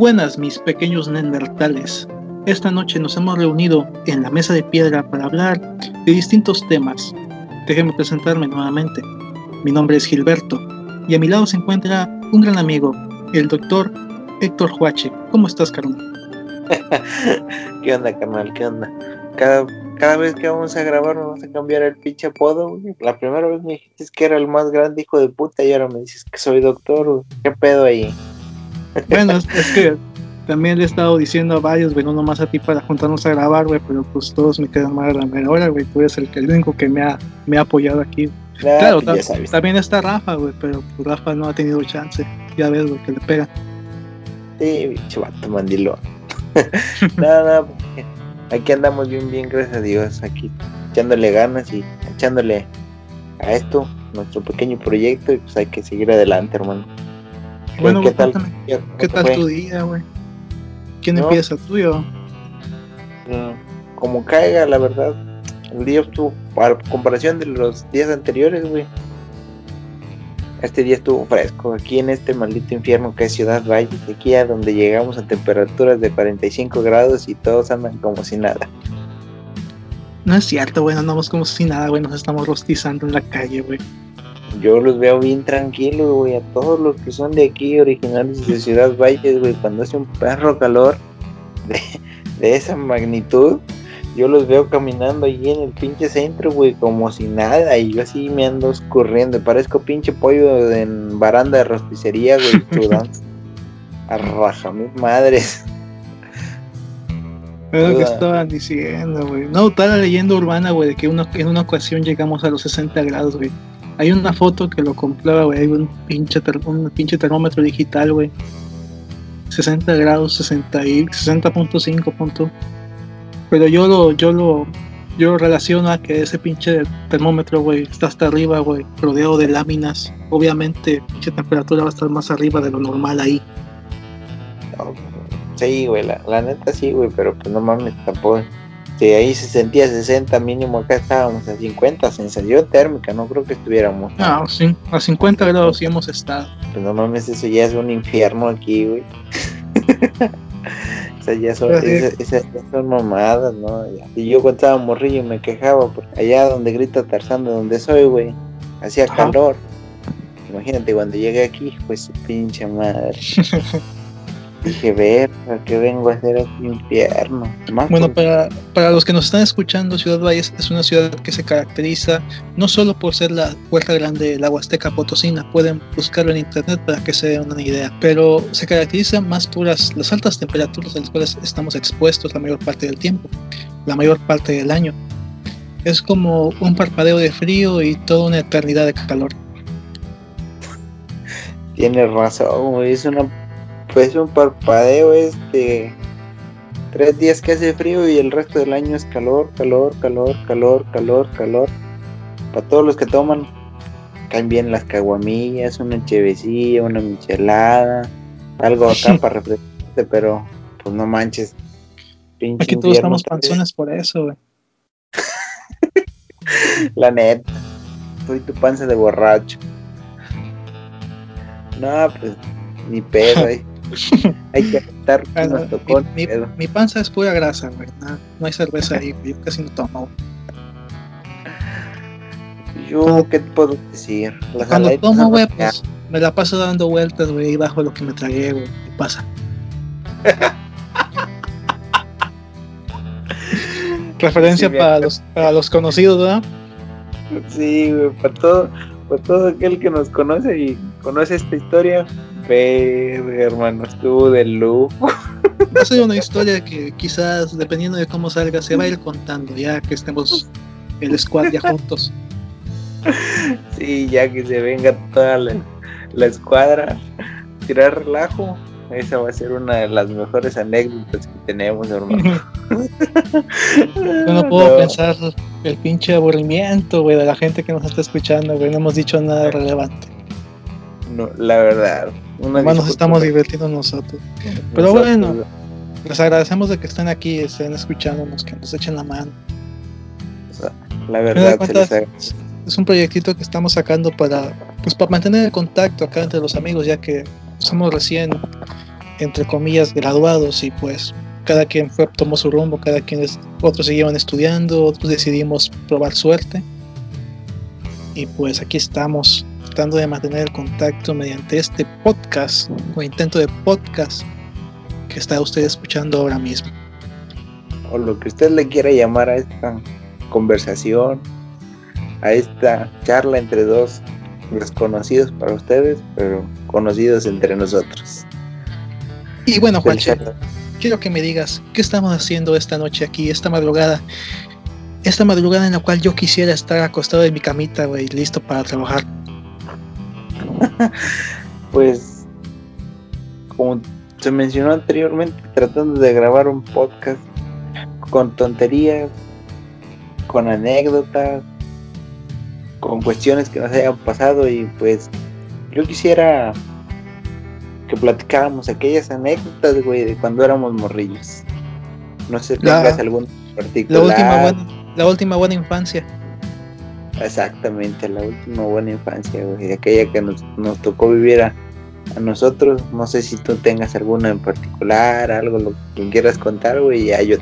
buenas, mis pequeños neandertales. Esta noche nos hemos reunido en la mesa de piedra para hablar de distintos temas. Déjenme presentarme nuevamente. Mi nombre es Gilberto y a mi lado se encuentra un gran amigo, el doctor Héctor Huache. ¿Cómo estás, carnal? ¿Qué onda, carnal? ¿Qué onda? Cada, cada vez que vamos a grabar vamos a cambiar el pinche apodo. güey. La primera vez me dijiste que era el más grande hijo de puta y ahora me dices que soy doctor. güey. ¿Qué pedo ahí? Bueno, es, es que también le he estado diciendo a varios, güey, no nomás a ti para juntarnos a grabar, güey, pero pues todos me quedan mal a la mera hora, güey. Tú eres el, que- el único que me ha, me ha apoyado aquí. Nah, claro, pues ta- sabes. también está Rafa, güey, pero pues, Rafa no ha tenido chance. Ya ves, güey, que le pega. Sí, bicho vato mandilo. Nada, nada. Aquí andamos bien, bien, gracias a Dios. Aquí echándole ganas y echándole a esto, nuestro pequeño proyecto, y pues hay que seguir adelante, hermano. ¿Qué- Bueno, ¿qué tal? ¿Qué ¿qué tal fue? tu día, güey? ¿Quién No. empieza, tú y yo? Mm, Como caiga, la verdad. El día estuvo, a comparación de los días anteriores, güey. Este día estuvo fresco. Aquí en este maldito infierno que es Ciudad Valles, aquí a donde llegamos a temperaturas de 45 grados y todos andan como si nada. No es cierto, güey, no andamos como si nada, güey, nos estamos rostizando en la calle, güey. Yo los veo bien tranquilos, güey. A todos los que son de aquí, originales de Ciudad Valles, güey. Cuando hace un perro calor de, de esa magnitud, yo los veo caminando allí en el pinche centro, güey, como si nada. Y yo así me ando escurriendo. Parezco pinche pollo en baranda de rosticería, güey, sudando. A raja, mis madres. Es lo que estaban diciendo, güey. No, está la leyenda urbana, güey, de que en una ocasión llegamos a los 60 grados, güey. Hay una foto que lo comprueba, güey. Hay un pinche, un pinche termómetro digital, güey. 60 grados, 60 y 60.5 punto. Pero yo lo, yo lo, yo lo relaciono a que ese pinche termómetro, güey, está hasta arriba, güey, rodeado de láminas. Obviamente, pinche temperatura va a estar más arriba de lo normal ahí. Sí, güey, la neta sí, güey, pero pues no mames, tampoco. Si ahí se sentía 60 mínimo, acá estábamos a 50, sensación térmica, no creo que estuviéramos. Ah, sí, a 50 grados sí hemos estado. Pues no mames, eso ya es un infierno aquí, güey. o sea, ya son, esas, esas mamadas, ¿no? Y yo cuando estaba morrillo me quejaba, porque allá donde grita Tarzán, de donde soy, güey, hacía Ajá. calor. Imagínate cuando llegué aquí, pues su pinche madre. Dije, ver, ¿qué vengo a hacer aquí infierno? Más Bueno, por- para, para los que nos están escuchando, Ciudad Valles es una ciudad que se caracteriza no solo por ser la puerta grande de la Huasteca Potosina, pueden buscarlo en internet para que se den una idea, pero se caracteriza más por las, las altas temperaturas a las cuales estamos expuestos la mayor parte del tiempo, la mayor parte del año. Es como un parpadeo de frío y toda una eternidad de calor. Tienes razón. Es una. Pues un parpadeo este. Tres días que hace frío y el resto del año es calor, calor, calor, calor, calor, calor. Para todos los que toman, caen bien las caguamillas, una chevecilla, una michelada, algo acá para refrescarte, pero pues no manches. Pinche Aquí todos estamos panzones por eso, güey. La neta. Soy tu panza de borracho. No, pues, ni pedo. Hay, hay que aceptar que Bueno, nos tocó. mi- panza es pura grasa, güey. No, hay cerveza ahí. Yo casi no tomo. Yo, ¿qué te puedo decir? Las Cuando tomo, güey, pues me la paso dando vueltas, güey, bajo lo que me tragué, güey. ¿Qué pasa? Referencia Sí, para los, para los conocidos, ¿verdad? Sí, güey, para todo, para todo aquel que nos conoce y conoce esta historia. Verga, hermano, estuvo de lujo. Va a ser una historia que quizás, dependiendo de cómo salga, se va a ir contando ya que estemos el squad ya juntos. Sí, ya que se venga toda la, la escuadra, tirar relajo. Esa va a ser una de las mejores anécdotas que tenemos, hermano. Yo no puedo pensar el pinche aburrimiento, güey, de la gente que nos está escuchando, güey. No hemos dicho nada relevante. No, la verdad. Una Además nos estamos divirtiendo nosotros. Pero nosotros, bueno. Les agradecemos de que estén aquí, estén escuchándonos, que nos echen la mano. La verdad, se cuentas, les agradece. es un proyectito que estamos sacando para, pues, para mantener el contacto acá entre los amigos, ya que somos recién entre comillas, graduados y pues cada quien fue, tomó su rumbo, cada quien, es, otros siguieron estudiando, otros decidimos probar suerte. Y pues aquí estamos, tratando de mantener el contacto mediante este podcast o intento de podcast que está usted escuchando ahora mismo. O lo que usted le quiera llamar a esta conversación, a esta charla entre dos desconocidos para ustedes, pero conocidos entre nosotros. Y bueno, Juanche, quiero que me digas, ¿qué estamos haciendo esta noche aquí, esta madrugada? Esta madrugada en la cual yo quisiera estar acostado en mi camita, güey, listo para trabajar. pues, como se mencionó anteriormente, tratando de grabar un podcast con tonterías, con anécdotas, con cuestiones que nos hayan pasado y pues yo quisiera que platicáramos aquellas anécdotas, güey, de cuando éramos morrillos. No sé si tengas algún particular. La última, buena, la última buena infancia. Exactamente, la última buena infancia, güey, aquella que nos, nos tocó vivir a, a, nosotros. No sé si tú tengas alguna en particular, algo lo que quieras contar, güey, ya yo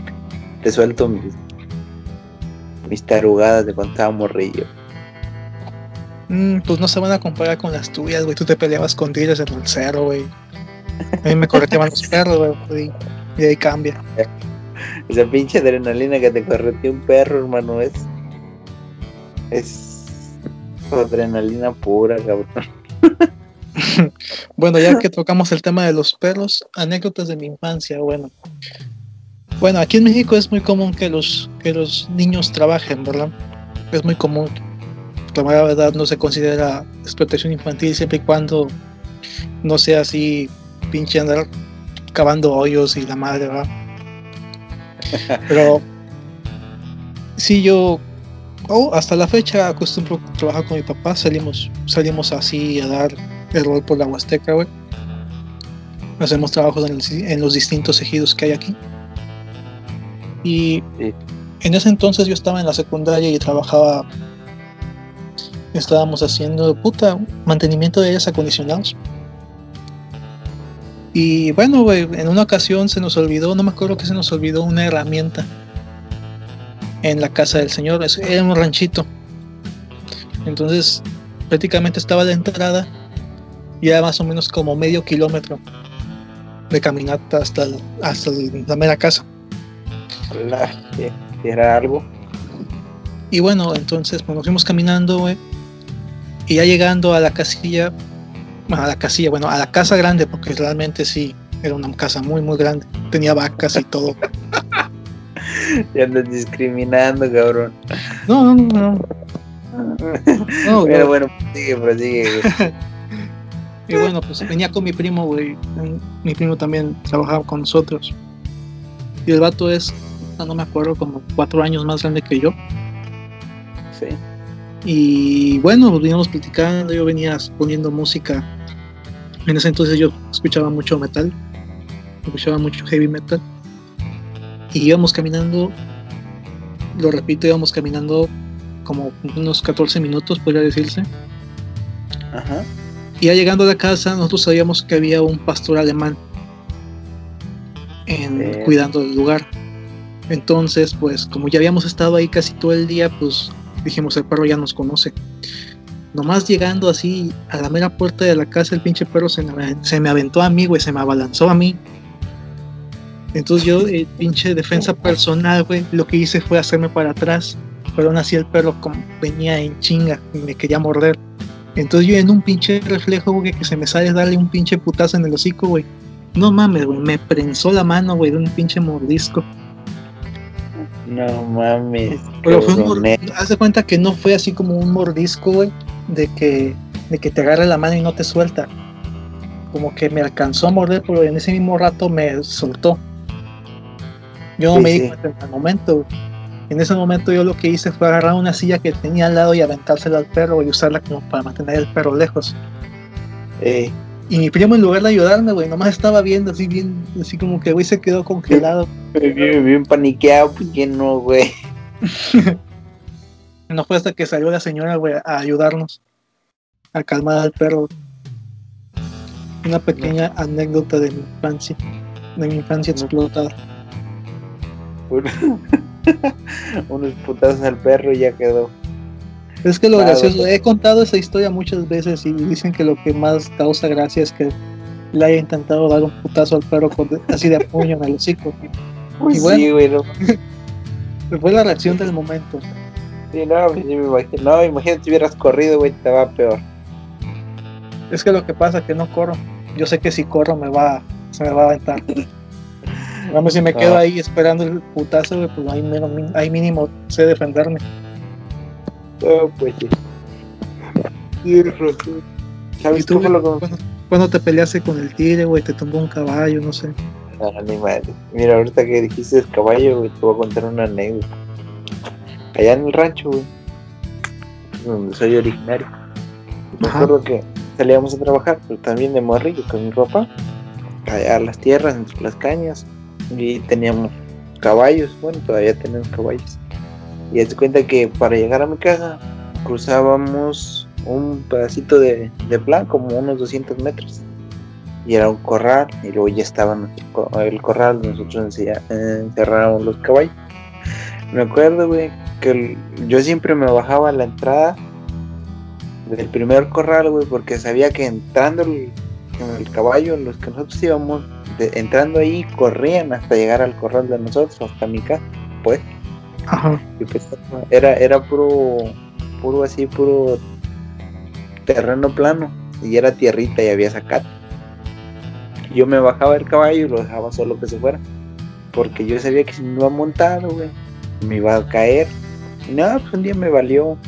te, suelto mis, mis tarugadas de cuando estaba morrillo. Mm, pues no se van a comparar con las tuyas, güey. Tú te peleabas con tigres en el cero, güey. A mí me correteaban los perros, güey. Y ahí cambia. Esa pinche adrenalina que te correteó un perro, hermano, es. Es. Adrenalina pura, cabrón. bueno, ya que tocamos el tema de los perros, anécdotas de mi infancia, bueno. Bueno, aquí en México es muy común que los, que los niños trabajen, ¿verdad? Es muy común la verdad no se considera explotación infantil siempre y cuando no sea así pinche andar cavando hoyos y la madre, ¿verdad? Pero si yo oh, hasta la fecha acostumbro trabajar con mi papá, salimos, salimos así a dar el rol por la Huasteca, güey. Hacemos trabajos en, los distintos ejidos que hay aquí. Y en ese entonces yo estaba en la secundaria y trabajaba estábamos haciendo puta mantenimiento de aires acondicionados. Y bueno, en una ocasión se nos olvidó, no me acuerdo que se nos olvidó una herramienta en la casa del señor, era un ranchito. Entonces, prácticamente estaba la entrada y era más o menos como medio kilómetro de caminata hasta, hasta la mera casa. Era algo. Y bueno, entonces pues, nos fuimos caminando, güey. Y ya llegando a la casilla, a la casilla, bueno, a la casa grande, porque realmente sí, era una casa muy, muy grande. Tenía vacas y todo. ya andas discriminando, cabrón. No, no, no. no Pero bueno, sigue, prosigue. y bueno, pues venía con mi primo, güey. Mi primo también trabajaba con nosotros. Y el vato es, no me acuerdo, como cuatro años más grande que yo. Sí. Y bueno, pues veníamos platicando, yo venía poniendo música. En ese entonces yo escuchaba mucho metal, escuchaba mucho heavy metal. Y íbamos caminando, lo repito, íbamos caminando como unos 14 minutos, podría decirse. Ajá. Y ya llegando a la casa, nosotros sabíamos que había un pastor alemán en, cuidando del lugar. Entonces, pues como ya habíamos estado ahí casi todo el día, pues dijimos, el perro ya nos conoce. Nomás llegando así a la mera puerta de la casa, el pinche perro se me, se me aventó a mí, güey, se me abalanzó a mí. Entonces yo, el pinche defensa personal, güey, lo que hice fue hacerme para atrás. Pero aún así el perro como venía en chinga y me quería morder. Entonces yo en un pinche reflejo, güey, que se me sale darle un pinche putazo en el hocico, güey. No mames, güey, me prensó la mano, güey, de un pinche mordisco. No mames. Pero fue un Haz de cuenta que no fue así como un mordisco, güey, de que, de que te agarre la mano y no te suelta. Como que me alcanzó a morder, pero en ese mismo rato me soltó. Yo no me di cuenta en el momento, En ese momento yo lo que hice fue agarrar una silla que tenía al lado y aventársela al perro y usarla como para mantener el perro lejos. Eh. Y mi primo en lugar de ayudarme, güey, nomás estaba viendo así bien, así como que güey se quedó congelado. Bien, bien paniqueado, pues no, güey. no fue hasta que salió la señora, güey, a ayudarnos a calmar al perro. Una pequeña anécdota de mi infancia, de mi infancia explotada. Unos putazos al perro y ya quedó. Es que lo gracioso, he contado esa historia muchas veces y dicen que lo que más causa gracia es que le haya intentado dar un putazo al perro así de puño en el hocico. y bueno, sí, fue la reacción del momento. Sí, no, pues, me imagino, no, imagínate si hubieras corrido, güey, te va peor. Es que lo que pasa es que no corro. Yo sé que si corro me va, se me va a aventar. Vamos, si me quedo ah. ahí esperando el putazo, güey, pues ahí mínimo, ahí mínimo sé defenderme. No, pues sí. ¿Sabes ¿Y tú, lo cuando, te peleaste con el tigre, güey, te tumbó un caballo, no sé? No, ni madre. Mira, ahorita que dijiste el caballo, güey, te voy a contar una anécdota. Allá en el rancho, güey, donde soy originario. Me acuerdo que salíamos a trabajar, pero también de morrillo con mi papá, allá a las tierras, entre las cañas, y teníamos caballos, bueno, todavía tenemos caballos. Y te cuenta que para llegar a mi casa cruzábamos un pedacito de, plan, como unos 200 metros. Y era un corral, y luego ya estaba el corral, nosotros encerrábamos los caballos. Me acuerdo, güey, que yo siempre me bajaba a la entrada del primer corral, güey, porque sabía que entrando el, el caballo, los que nosotros íbamos, entrando ahí, corrían hasta llegar al corral de nosotros, hasta mi casa, pues. Pues, era, era puro, puro así, puro terreno plano. Y era tierrita y había zacate. Yo me bajaba el caballo y lo dejaba solo que se fuera. Porque yo sabía que si me iba a montar, güey, me iba a caer. Y nada, pues un día me valió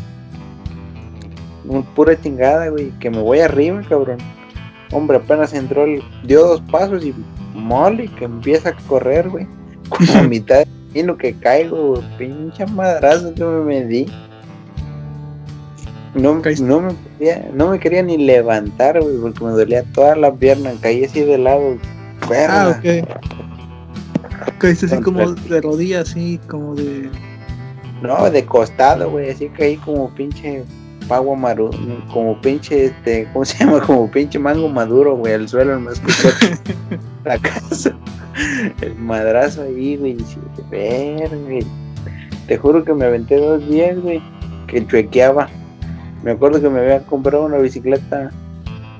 pura chingada, güey, que me voy arriba, cabrón. Hombre, apenas entró, el, dio dos pasos y mole, que empieza a correr, güey. Como a mitad y lo que caigo, pinche madrazo que me di. No, no, me no me quería ni levantar, güey, porque me dolía toda la pierna, caí así de lado. Ah, ok. Caíste así como de rodillas, así como de. No, de costado, güey, así caí como pinche pavo maru, como pinche, este, ¿cómo se llama? Como pinche mango maduro, güey, al suelo, me escuchó la casa. el madrazo ahí, güey. Ver, güey. Te juro que me aventé dos días, güey. Que chuequeaba. Me acuerdo que me habían comprado una bicicleta.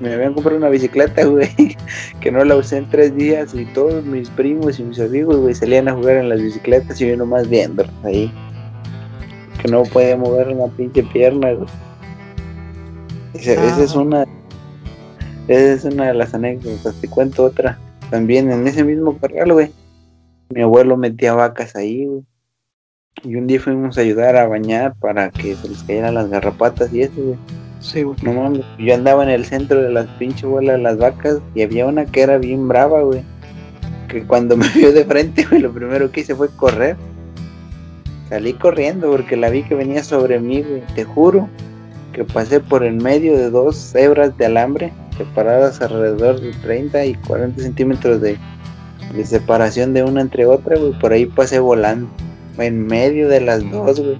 Me habían comprado una bicicleta, güey. Que no la usé en tres días. Y todos mis primos y mis amigos, güey, salían a jugar en las bicicletas. Y yo nomás viendo ahí. Que no podía mover una pinche pierna, güey. Esa, es una. Esa es una de las anécdotas. Te cuento otra. También en ese mismo corral, güey. Mi abuelo metía vacas ahí, güey. Y un día fuimos a ayudar a bañar para que se les cayeran las garrapatas y eso, güey. Sí, güey. No mames, yo andaba en el centro de las pinches bolas de las vacas y había una que era bien brava, güey. Que cuando me vio de frente, güey, lo primero que hice fue correr. Salí corriendo porque la vi que venía sobre mí, güey. Te juro que pasé por el medio de dos hebras de alambre separadas alrededor de 30 y 40 centímetros de, separación de una entre otra, güey. Por ahí pasé volando, en medio de las dos, güey.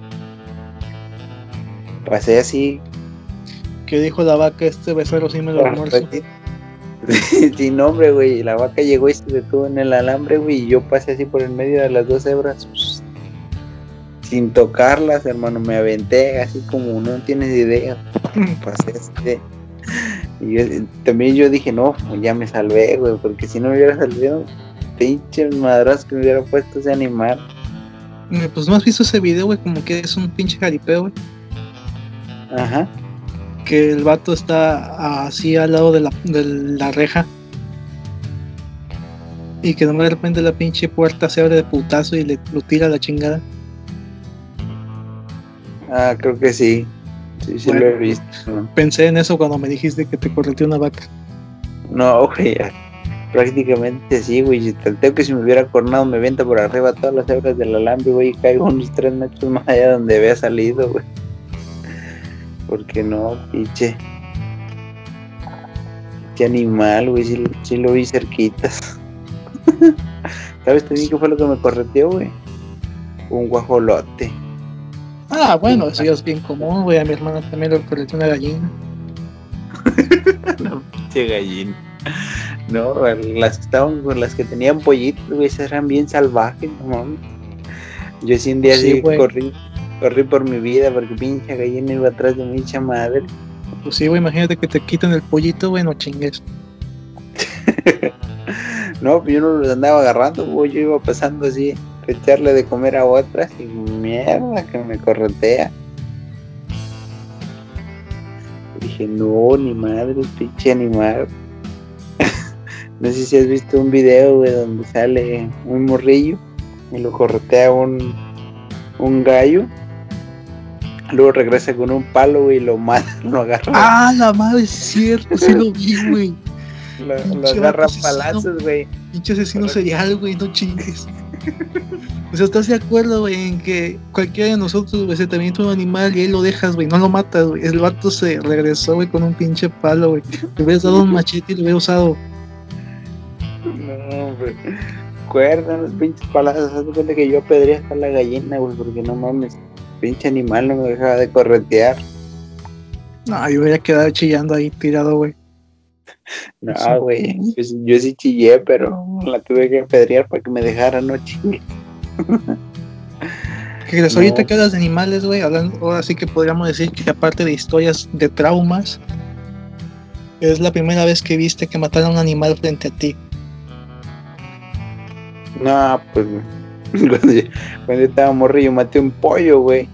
Pasé así. ¿Qué dijo la vaca? Este becerro sí me lo almuerzo. Sin nombre, güey. La vaca llegó y se detuvo en el alambre, güey. Y yo pasé así por el medio de las dos hebras. Sin tocarlas, hermano. Me aventé así como no tienes idea. Pasé este y también yo dije, no, ya me salvé, güey, porque si no me hubiera salido, pinche madras que me hubiera puesto ese animal. Pues no has visto ese video, güey, como que es un pinche jaripeo, güey. Ajá. Que el vato está así al lado de la, de la reja. Y que de repente la pinche puerta se abre de putazo y le lo tira a la chingada. Ah, creo que sí. Sí, sí lo he visto. Pensé en eso cuando me dijiste que te correteó una vaca. No, güey, prácticamente sí, güey. Si tengo que si me hubiera cornado me venta por arriba todas las hebras del alambre, güey, y caigo unos tres metros más allá donde había salido, güey. Porque no, pinche. Qué animal, güey, sí, sí, lo vi cerquitas. ¿Sabes también qué fue lo que me correteó, güey? Un guajolote. Ah, bueno, eso ya es bien común, güey. A mi hermana también le una gallina. una pinche gallina. No, las que estaban con las que tenían pollitos, güey, esas eran bien salvajes, no mames. Yo sí un día Sí, sí, güey. corrí, corrí por mi vida porque pinche gallina iba atrás de mi hincha madre. Pues sí, güey, imagínate que te quitan el pollito, güey, no chingues. No, yo no los andaba agarrando, güey, yo iba pasando así, a echarle de comer a otras y mierda que me corretea. Dije, no, ni madre, pinche animal. no sé si has visto un video, güey, donde sale un morrillo y lo corretea un, un gallo. Luego regresa con un palo, güey, y lo mata, lo agarra. Ah, la madre, es cierto, sí lo vi, güey. lo, lo agarra palazos, güey. Pinche asesino serial, güey, no chingues. O sea, ¿estás de acuerdo, güey, en que cualquiera de nosotros, güey, se te avienta un animal y ahí lo dejas, güey, no lo matas, güey? El vato se regresó, güey, con un pinche palo, güey. Le hubieras dado un machete y lo hubiera usado. No, hombre. Cuerdan los pinches palazos. Haz de cuenta que yo apedreé hasta la gallina, güey, porque no mames. Pinche animal no me dejaba de corretear. No, yo hubiera quedado chillando ahí tirado, güey. No, güey. Yo, sí- yo sí chillé, pero la tuve que apedrear para que me dejara, no chingue. Que les No. ahorita que hablas de animales, güey, ahora sí que podríamos decir que aparte de historias de traumas, es la primera vez que viste que mataron a un animal frente a ti. No, pues. Cuando yo, cuando yo estaba morrillo maté un pollo, güey.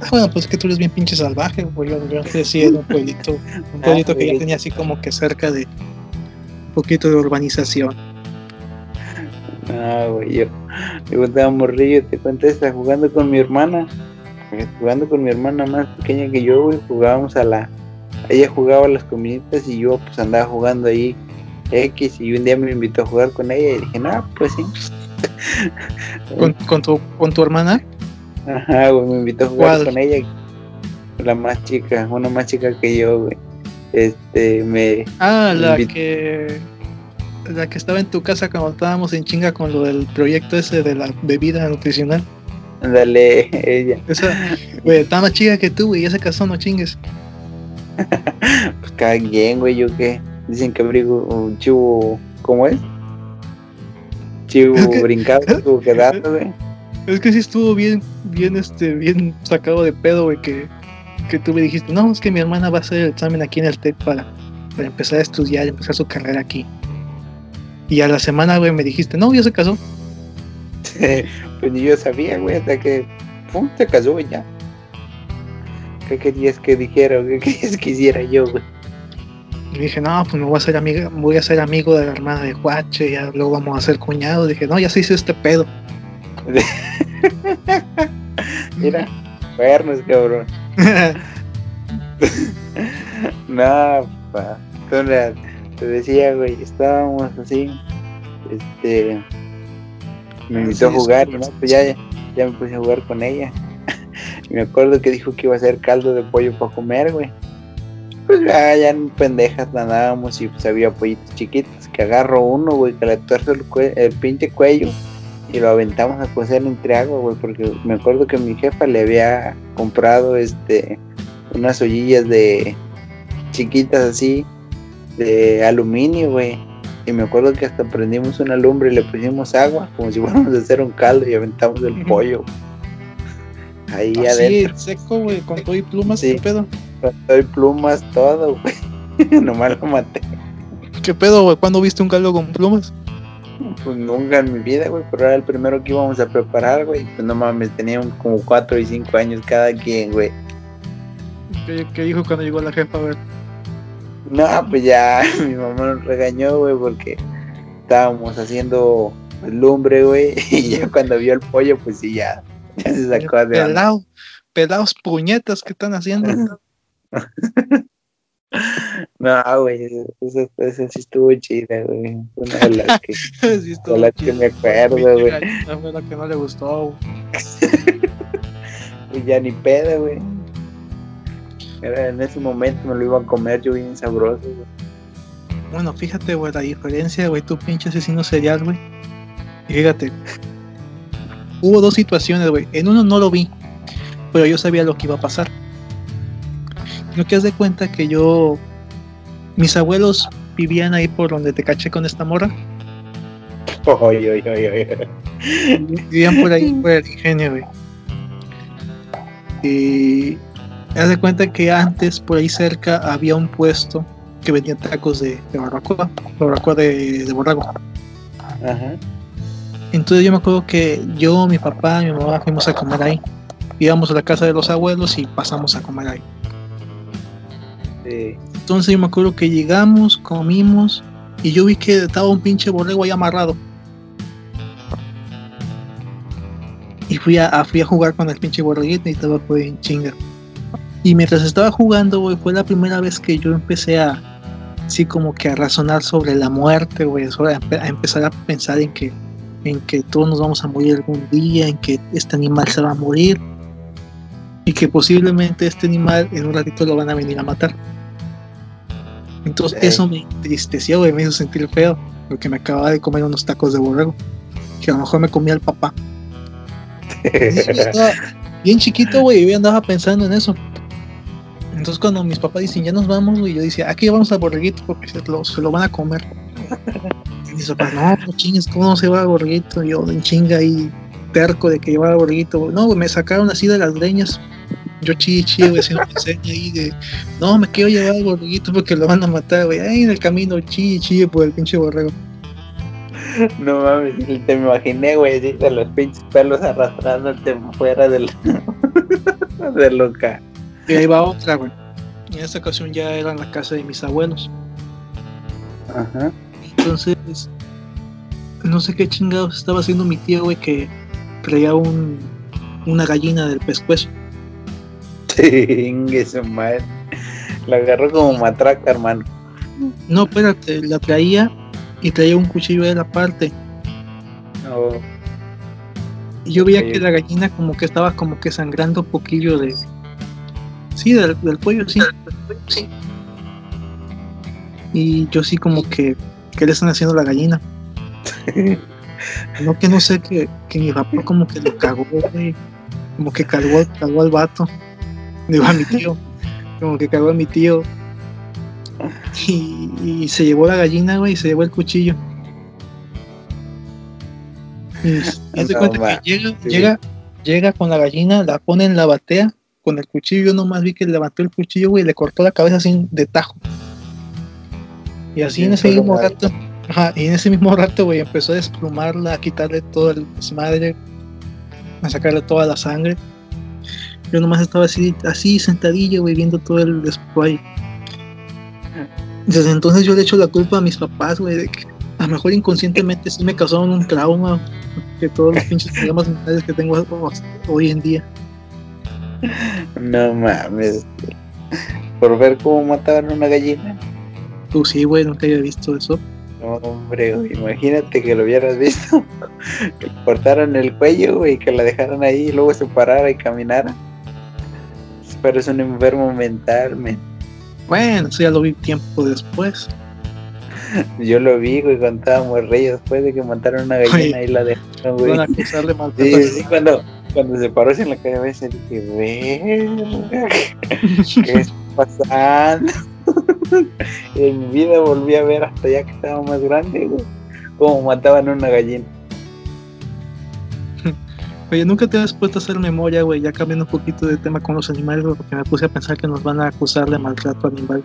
Ah, bueno, pues es que tú eres bien pinche salvaje, güey. Yo, crecí en un pueblito, un pueblito que ya tenía así como que cerca de un poquito de urbanización. No, güey, yo, yo estaba morrillo, te conté, estaba jugando con mi hermana. eh, Jugando con mi hermana más pequeña que yo, güey, jugábamos a la... Ella jugaba a las comiditas y yo pues andaba jugando ahí X y un día me invitó a jugar con ella y dije, no, pues sí. ¿Con, con tu, con tu hermana? Ajá, güey, me invitó a jugar ¿Cuál? con ella. La más chica, una más chica que yo, güey. Este, me... Ah, la que la que estaba en tu casa cuando estábamos en chinga con lo del proyecto ese de la bebida nutricional. Dale, ella. Esa, güey, está más chica que tú, güey, ya se casó, no chingues. Pues cada quien, güey, yo qué. Dicen que abrigo un chivo, ¿cómo es? Chivo Es que- brincado, chivo quedado, güey. Es que sí estuvo bien, bien, este, bien sacado de pedo, güey, que, que tú me dijiste, no, es que mi hermana va a hacer el examen aquí en el TEC para, para empezar a estudiar, empezar su carrera aquí. Y a la semana, güey, me dijiste, no, ya se casó. pues ni yo sabía, güey, hasta que pum, se casó y ya. ¿Qué querías que dijera o qué querías que hiciera yo, güey? Y dije, no, pues me voy a hacer amiga, voy a ser amigo de la hermana de Guache, ya luego vamos a ser cuñados. Dije, no, ya se hizo este pedo. Mira, cuernos, cabrón. No, pa. Entonces, te decía, güey, estábamos así, este, me invitó a jugar y no, pues ya, ya me puse a jugar con ella. Y me acuerdo que dijo que iba a hacer caldo de pollo para comer, güey. Pues ya, ya en pendejas andábamos y pues había pollitos chiquitos que agarro uno, güey, que le tuerzo el, cue- el pinche cuello y lo aventamos a cocer entre agua, güey, porque me acuerdo que mi jefa le había comprado este unas ollillas de chiquitas así de aluminio, güey. Y me acuerdo que hasta prendimos una lumbre y le pusimos agua, como si fuéramos a hacer un caldo y aventamos el pollo. Ahí Así, adentro, seco, güey, con todo y plumas, Sí. ¿qué pedo? con todo y plumas, todo, güey. Nomás lo maté. ¿Qué pedo, güey? ¿Cuándo viste un caldo con plumas? Pues nunca en mi vida, güey, pero era el primero que íbamos a preparar, güey. Pues no mames, teníamos como 4 y 5 años cada quien, güey. ¿Qué, qué dijo cuando llegó la jefa? Ver. No, pues ya mi mamá nos regañó, güey, porque estábamos haciendo lumbre, güey, y ya cuando vio el pollo, pues sí, ya, ya se sacó de onda. Pelado, pelados puñetas que están haciendo. No, güey, esa, esa sí estuvo chida, güey. Una de las que, sí, estuvo de las que chido. me acuerdo, güey. fue la que no le gustó. Y ya ni pedo, güey. Era en ese momento me lo iba a comer yo bien sabroso, güey. Bueno, fíjate, güey, la diferencia, güey, tu pinche asesino serial, güey. Y fíjate, hubo dos situaciones, güey. En uno no lo vi, pero yo sabía lo que iba a pasar. Lo que haz de cuenta que yo, mis abuelos vivían ahí por donde te caché con esta morra. Oy, oy, oy, oy. Vivían por ahí, por el ingenio, güey. Y haz de cuenta que antes por ahí cerca había un puesto que vendía tacos de, de barbacoa, barbacoa de, de borrego. Ajá. Entonces yo me acuerdo que yo, mi papá, mi mamá fuimos a comer ahí. Íbamos a la casa de los abuelos y pasamos a comer ahí. Sí. Entonces yo me acuerdo que llegamos, comimos y yo vi que estaba un pinche borrego ahí amarrado. Y fui a, a- fui a jugar con el pinche borreguito y estaba pues en chinga. Y mientras estaba jugando, güey, fue la primera vez que yo empecé a, así como que a razonar sobre la muerte, güey, a, empe- a empezar a pensar en que, en que todos nos vamos a morir algún día, en que este animal se va a morir y que posiblemente este animal en un ratito lo van a venir a matar. Entonces eso me entristeció, güey, me hizo sentir feo, porque me acababa de comer unos tacos de borrego, que a lo mejor me comía el papá. Bien chiquito, güey, y yo andaba pensando en eso. Entonces cuando mis papás dicen, ya nos vamos, güey, yo decía, aquí vamos al borreguito porque se lo, van a comer. Y mis papás, no, no chingues, ¿cómo no se va al borreguito? Yo en chinga ahí, terco de que llevaba al borreguito. No, me sacaron así de las leñas. Yo chi, chi, güey, haciendo ahí de, no, me quiero llevar al borreguito porque lo van a matar, güey. Ahí en el camino, chi, chi, por el pinche borrego. No mames, te me imaginé, güey, de los pinches pelos arrastrándote fuera del, del local. Y ahí va otra, güey. Y en esta ocasión ya era en la casa de mis abuelos. Ajá. Entonces, no sé qué chingados estaba haciendo mi tío, güey, que traía un, una gallina del pescuezo. Chingue su madre. La agarró como matraca, hermano. No, espérate, la traía y traía un cuchillo de la parte. No. Y yo veía que la gallina como que estaba como que sangrando un poquillo de... Sí, del, del cuello, sí. sí. Y yo sí como que... ¿Qué le están haciendo a la gallina? No que no sé que, que mi papá como que lo cagó, güey. Como que cagó, cagó al vato. Digo a mi tío. Como que cagó a mi tío. Y, y se llevó la gallina, güey, y se llevó el cuchillo. Y No, cuenta que llega, sí. llega, llega con la gallina, la pone en la batea, con el cuchillo, yo nomás vi que levantó el cuchillo, güey, y le cortó la cabeza así de tajo. Y así en ese mismo mal. rato, ajá, y en ese mismo rato, güey, empezó a desplumarla, a quitarle todo el desmadre, a sacarle toda la sangre. Yo nomás estaba así, así sentadillo, güey, viendo todo el después. Desde entonces yo le echo la culpa a mis papás, güey, de que a lo mejor inconscientemente sí me causaron un trauma, que todos los pinches problemas mentales que tengo hoy en día. No mames. Por ver cómo mataban una gallina. Tú sí, güey, nunca había visto eso. No, hombre, güey, imagínate que lo hubieras visto. Que le cortaran el cuello, güey, que la dejaran ahí y luego se parara y caminara. Pero es un enfermo mental, men. Bueno, eso ya lo vi tiempo después. Yo lo vi, güey, cuando estábamos reyes después de que mataron una gallina y la dejaron, güey. Van a acusarle. Sí, sí, cuando, cuando se paró en la cabeza dije, verga, ¿qué está pasando? en mi vida volví a ver hasta ya que estaba más grande, güey, cómo mataban una gallina. Oye, nunca te has puesto a hacer memoria, güey, ya cambiando un poquito de tema con los animales, güey, porque me puse a pensar que nos van a acusar de maltrato animal.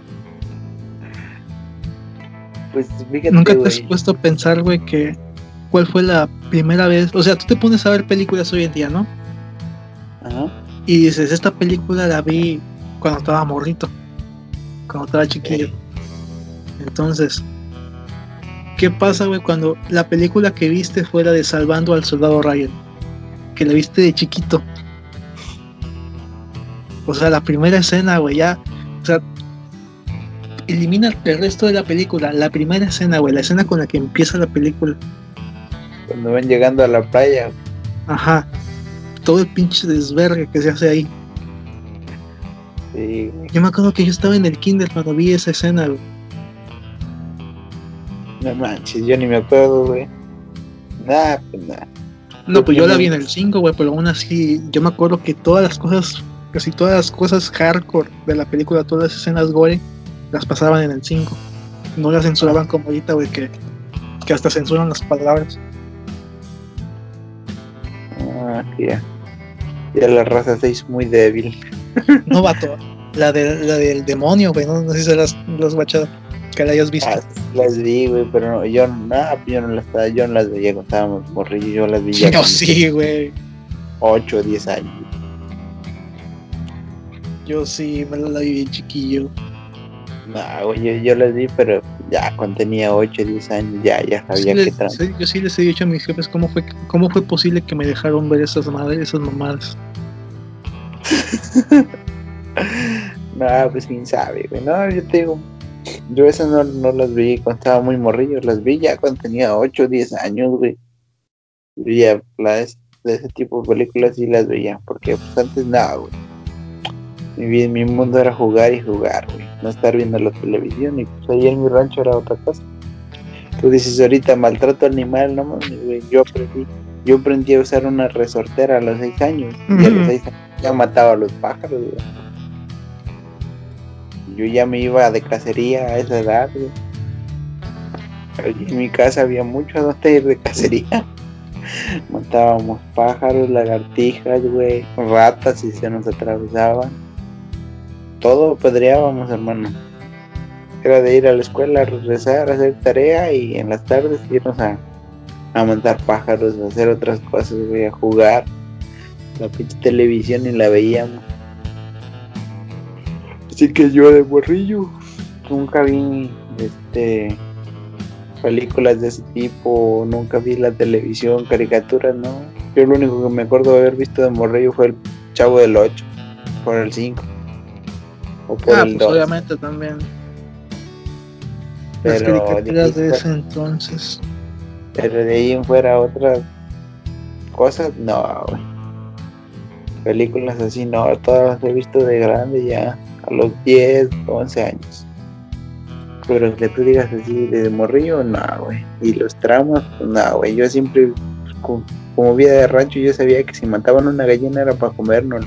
Pues fíjate, Nunca te has puesto a pensar, güey, que cuál fue la primera vez, o sea, tú te pones a ver películas hoy en día, ¿no? Ajá. Y dices, esta película la vi cuando estaba morrito, cuando estaba chiquillo. Entonces, ¿qué pasa, güey, cuando la película que viste fue la de Salvando al Soldado Ryan? Que la viste de chiquito. O sea, la primera escena, güey, ya. O sea, elimina el resto de la película. La primera escena, güey, la escena con la que empieza la película. Cuando van llegando a la playa, Ajá. Todo el pinche desvergue que se hace ahí. sí, güey. Yo me acuerdo que yo estaba en el kinder cuando vi esa escena, güey. no manches, yo ni me acuerdo, güey. Nah, pues nada. No, pues yo la vi en el 5, güey, pero aún así, yo me acuerdo que todas las cosas, casi todas las cosas hardcore de la película, todas las escenas gore, las pasaban en el 5. No la censuraban como ahorita, güey, que, que hasta censuran las palabras. Ah, ya. Ya la raza se hizo muy débil. No, vato. La, de, la del demonio, güey. No, no sé si se las, las guachado. Que la hayas visto. Ah, las vi, güey, pero no, yo, nada, yo no las yo no las veía cuando estábamos morrillos, yo las vi ya Yo con sí, güey. 8 o 10 años. Yo sí, me la vi bien chiquillo. No, yo, yo las vi, pero ya cuando tenía 8 o 10 años, ya, ya Sí sabía que les- sí, yo sí les he dicho a mis jefes cómo fue, cómo fue posible que me dejaron ver esas madres, esas mamadas. No, pues quién sabe, güey. No, yo te digo, yo esas no, no las vi cuando estaba muy morrillo, las vi ya cuando tenía 8 o 10 años, güey. Veía las de ese tipo de películas y las veía, porque pues antes nada, güey. Mi, vida- mi mundo era jugar y jugar, güey. No estar viendo la televisión y pues ahí en mi rancho era otra cosa. Tú dices ahorita maltrato animal, no mames, güey. Yo aprendí, yo aprendí a usar una resortera a los 6 años y a los. 6 años ya mataba a los pájaros, güey. Yo ya me iba de cacería a esa edad, güey. En mi casa había mucho a dónde ir de cacería. Matábamos pájaros, lagartijas, güey, ratas si se nos atravesaban. Todo apedreábamos, hermano. Era de ir a la escuela, regresar, hacer tarea y en las tardes irnos a, a matar pájaros, a hacer otras cosas, güey, a jugar. La pinche televisión y la veíamos. Así que yo de borrillo nunca vi este películas de ese tipo, nunca vi la televisión, caricaturas, no. Yo lo único que me acuerdo de haber visto de morrillo fue el Chavo del 8, por el 5. O por Ah, el pues 2. obviamente también. Las Pero, caricaturas de ese entonces. pero de ahí en fuera otras cosas, no, güey. Películas así, no, todas las he visto de grande ya, a los 10, 11 años. Pero que tú digas así de morrillo, no, güey. Y los tramos, pues, no, güey. Yo siempre, co- como vida de rancho, yo sabía que si mataban una gallina era para comernos.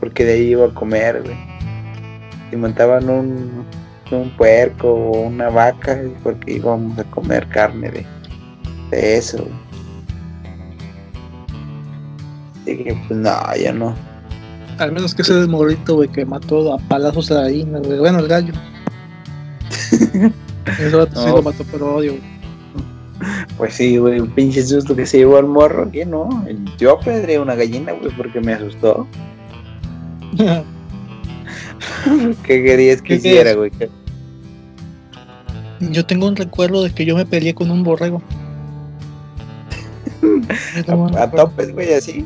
Porque de ahí iba a comer, güey. Si mataban un, un puerco o una vaca, es porque íbamos a comer carne de, de eso. Así que, pues, no, ya no. Al menos que ese del morrito, güey, que mató a palazos a la gallina, güey. Bueno, el gallo. Ese vato sí No. lo mató, pero odio, güey. Pues sí, güey, un pinche susto que se llevó al morro, que no. Yo apedreé una gallina, güey, porque me asustó. ¿Qué querías que ¿Qué hiciera, güey? ¿Qué- Yo tengo un recuerdo de que yo me peleé con un borrego. A, topes, güey, así.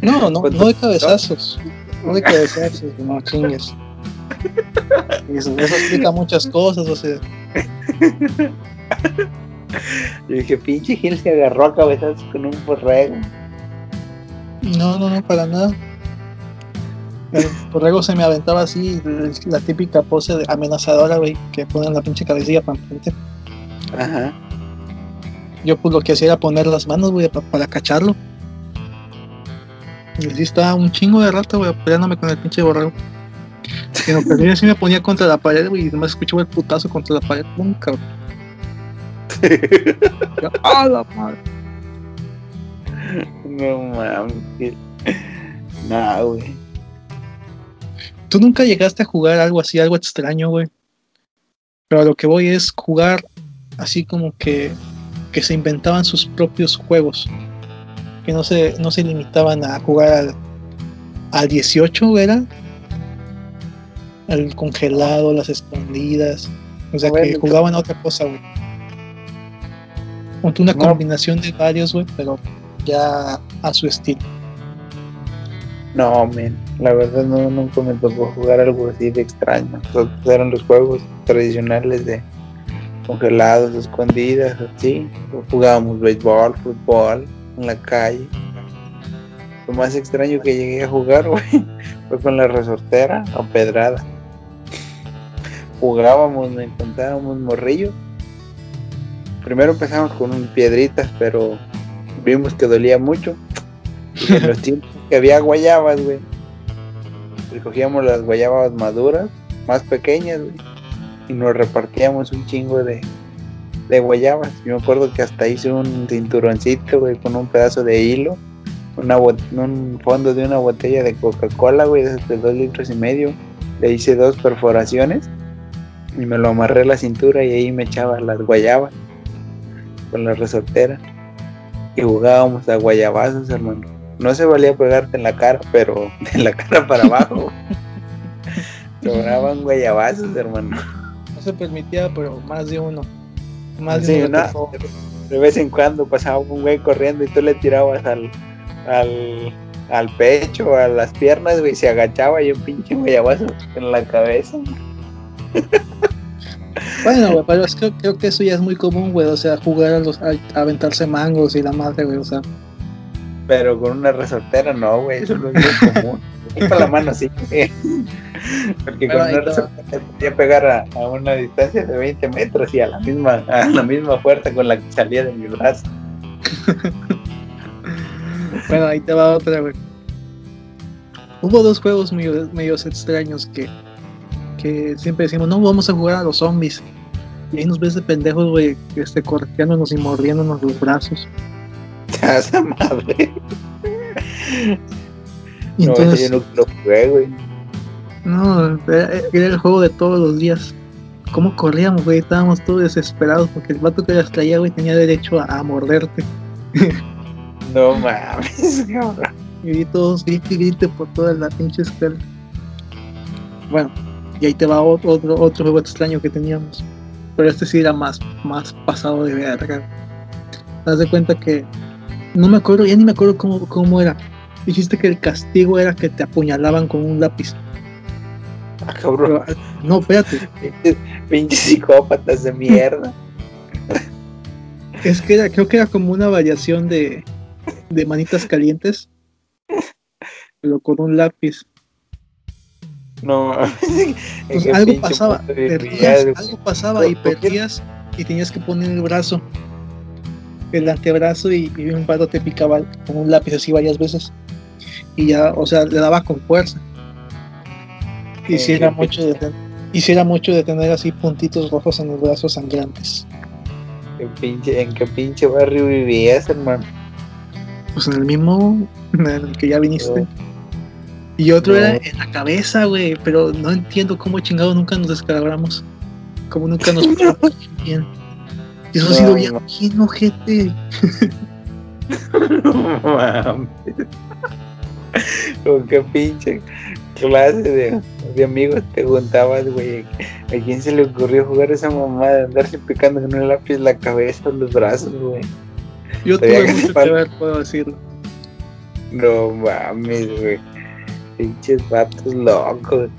No, no, no de cabezazos. No de cabezazos, no chingues. Eso, eso explica muchas cosas, o sea. Yo dije, pinche Gil se agarró a cabezazos con un borrego. No, no, no, para nada. El borrego se me aventaba así, la típica pose de amenazadora, güey, que ponen la pinche cabecilla para enfrente. Ajá. Yo pues lo que hacía era poner las manos, güey, pa- para cacharlo. Y así estaba un chingo de rato, güey, peleándome con el pinche borrego. Y no, pero yo sí me ponía contra la pared, güey, y nomás escuchaba el putazo contra la pared. Nunca, güey. Yo, ¡Ah, la madre! No mames. Nah, güey. Tú nunca llegaste a jugar algo así, algo extraño, güey. Pero a lo que voy es jugar así como que, que se inventaban sus propios juegos. Que no se, no se limitaban a jugar al, al 18, ¿era? Al congelado, las escondidas. O sea, que jugaban a otra cosa, güey. Una No. combinación de varios, güey, pero ya a su estilo. No, men. La verdad, no, nunca me tocó jugar algo así de extraño. Todos eran los juegos tradicionales de congelados, escondidas, así. Jugábamos béisbol, fútbol, en la calle. Lo más extraño que llegué a jugar, güey, fue con la resortera o pedrada. Jugábamos, nos encontrábamos morrillo. Primero empezamos con un piedritas, pero vimos que dolía mucho. Y en los tiempos que había guayabas, güey. Recogíamos las guayabas maduras, más pequeñas, y nos repartíamos un chingo de, guayabas. Yo me acuerdo que hasta hice un cinturoncito, güey, con un pedazo de hilo, un fondo de una botella de Coca-Cola, güey, de dos litros y medio. Le hice dos perforaciones y me lo amarré a la cintura y ahí me echaba las guayabas con la resortera. Y jugábamos a guayabazos, hermano. No se valía pegarte en la cara, pero de la cara para abajo. Sobraban guayabazos, hermano. No se permitía, pero más de uno. Más de uno. de vez en cuando pasaba un güey corriendo y tú le tirabas al, al, al pecho, a las piernas, güey, se agachaba y un pinche guayabazo en la cabeza. Bueno, güey, pero es que creo que eso ya es muy común, güey. O sea, jugar a, los, a, aventarse mangos y la madre, güey, o sea. Pero con una resortera no, güey, eso no es muy común. con la mano sí. Porque con una resortera podía pegar a, a, una distancia de 20 metros y a la misma, a la misma fuerza con la que salía de mi brazo. bueno, ahí te va otra, güey. Hubo dos juegos medio, medios extraños que que siempre decimos, no, vamos a jugar a los zombies. Y ahí nos ves de pendejos, güey, este, correteándonos y mordiéndonos los brazos. Esa madre. Y entonces, no, lo jugué, güey. No, era, el juego de todos los días. ¿Cómo corríamos, güey? Estábamos todos desesperados porque el vato que las traía, güey, tenía derecho a, a morderte. No mames, cabrón. Y todos grite y grite por toda la pinche escuela. Bueno, y ahí te va otro, otro, juego extraño que teníamos. Pero este sí era más, más pasado de verga. Das de cuenta que. No me acuerdo, ya ni me acuerdo cómo, cómo era. Dijiste que el castigo era que te apuñalaban con un lápiz. Ah, cabrón. no, espérate. Pinches psicópatas de mierda. Es que era, creo que era como una variación de, de manitas calientes. Pero con un lápiz. No, algo pasaba, perdías, algo pasaba y perdías y tenías que poner el brazo, el antebrazo y, un pato te picaba con un lápiz así varias veces y ya, o sea, le daba con fuerza. Hiciera mucho de hiciera mucho de tener así puntitos rojos en los brazos sangrantes. ¿En qué pinche barrio vivías, hermano? Pues en el mismo en el que ya viniste. Y otro era en la cabeza, güey, pero no entiendo cómo chingado nunca nos descalabramos. Como nunca nos bien. Eso ha sido bien, bien ojete. no mames. Con qué pinche clase de, de, amigos te juntabas, güey. ¿A quién se le ocurrió jugar esa mamada de andarse picando con un lápiz la cabeza o los brazos, güey? Yo tuve mucho que ver, puedo decirlo. No mames, güey. Pinches vatos locos.